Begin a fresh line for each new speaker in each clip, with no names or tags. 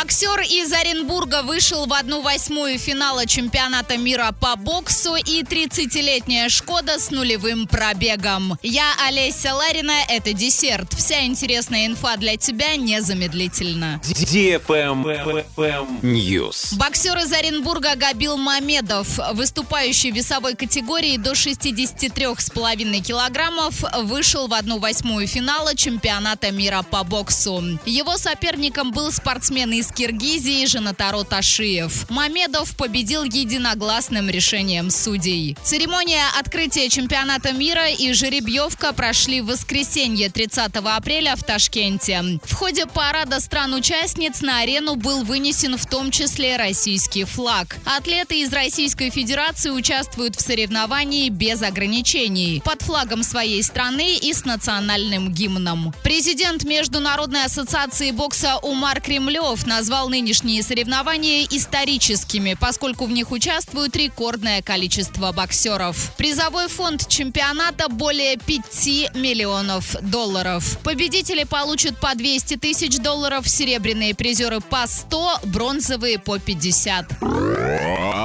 Боксер из Оренбурга вышел в одну восьмую финала чемпионата мира по боксу и 30-летняя Шкода с нулевым пробегом. Я Олеся Ларина, это десерт. Вся интересная инфа для тебя незамедлительно.
News.
Боксер из Оренбурга Габил Мамедов, выступающий в весовой категории до 63,5 килограммов, вышел в одну восьмую финала чемпионата мира по боксу. Его соперником был спортсмен из Киргизии Жанатаро Ташиев. Мамедов победил единогласным решением судей. Церемония открытия чемпионата мира и жеребьевка прошли в воскресенье 30 апреля в Ташкенте. В ходе парада стран-участниц на арену был вынесен в том числе российский флаг. Атлеты из Российской Федерации участвуют в соревновании без ограничений, под флагом своей страны и с национальным гимном. Президент Международной ассоциации бокса Умар Кремлев назвал нынешние соревнования историческими, поскольку в них участвует рекордное количество боксеров. Призовой фонд чемпионата более 5 миллионов долларов. Победители получат по 200 тысяч долларов, серебряные призеры по 100, бронзовые по 50.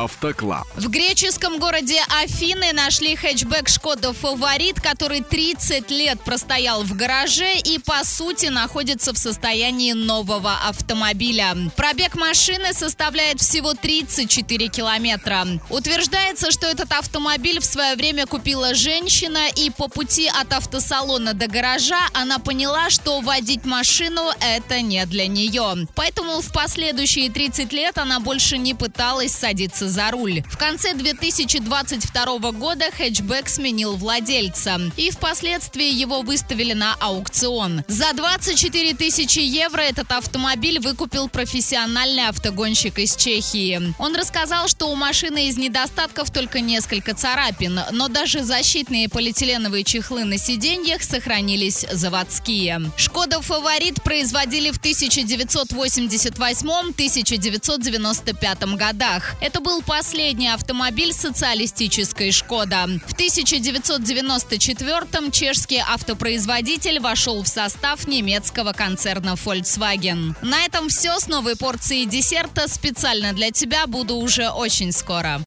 Автоклаб.
В греческом городе Афины нашли хэтчбэк «Шкода Фаворит», который 30 лет простоял в гараже и, по сути, находится в состоянии нового автомобиля. Пробег машины составляет всего 34 километра. Утверждается, что этот автомобиль в свое время купила женщина, и по пути от автосалона до гаража она поняла, что водить машину – это не для нее. Поэтому в последующие 30 лет она больше не пыталась садиться за руль. В конце 2022 года хэтчбэк сменил владельца. И впоследствии его выставили на аукцион. За 24 тысячи евро этот автомобиль выкупил профессиональный автогонщик из Чехии. Он рассказал, что у машины из недостатков только несколько царапин, но даже защитные полиэтиленовые чехлы на сиденьях сохранились заводские. «Шкода Фаворит» производили в 1988-1995 годах. Это был последний автомобиль социалистической «Шкода». В 1994-м чешский автопроизводитель вошел в состав немецкого концерна Volkswagen. На этом все с новой порцией десерта. Специально для тебя буду уже очень скоро.